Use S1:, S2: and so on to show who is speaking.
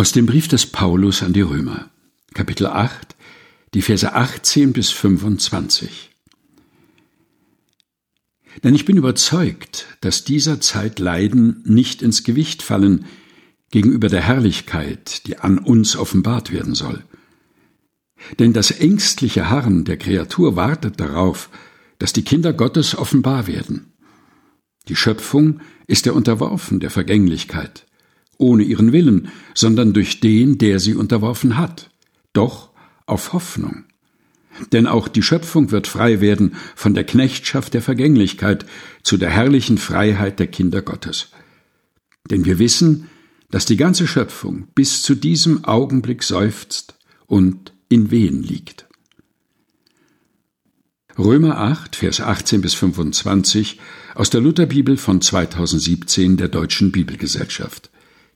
S1: Aus dem Brief des Paulus an die Römer, Kapitel 8, die Verse 18 bis 25. Denn ich bin überzeugt, dass dieser Zeit Leiden nicht ins Gewicht fallen gegenüber der Herrlichkeit, die an uns offenbart werden soll. Denn das ängstliche Harren der Kreatur wartet darauf, dass die Kinder Gottes offenbar werden. Die Schöpfung ist ja unterworfen der Vergänglichkeit ohne ihren Willen, sondern durch den, der sie unterworfen hat, doch auf Hoffnung. Denn auch die Schöpfung wird frei werden von der Knechtschaft der Vergänglichkeit zu der herrlichen Freiheit der Kinder Gottes. Denn wir wissen, dass die ganze Schöpfung bis zu diesem Augenblick seufzt und in Wehen liegt. Römer 8, Vers 18 bis 25 aus der Lutherbibel von 2017 der Deutschen Bibelgesellschaft.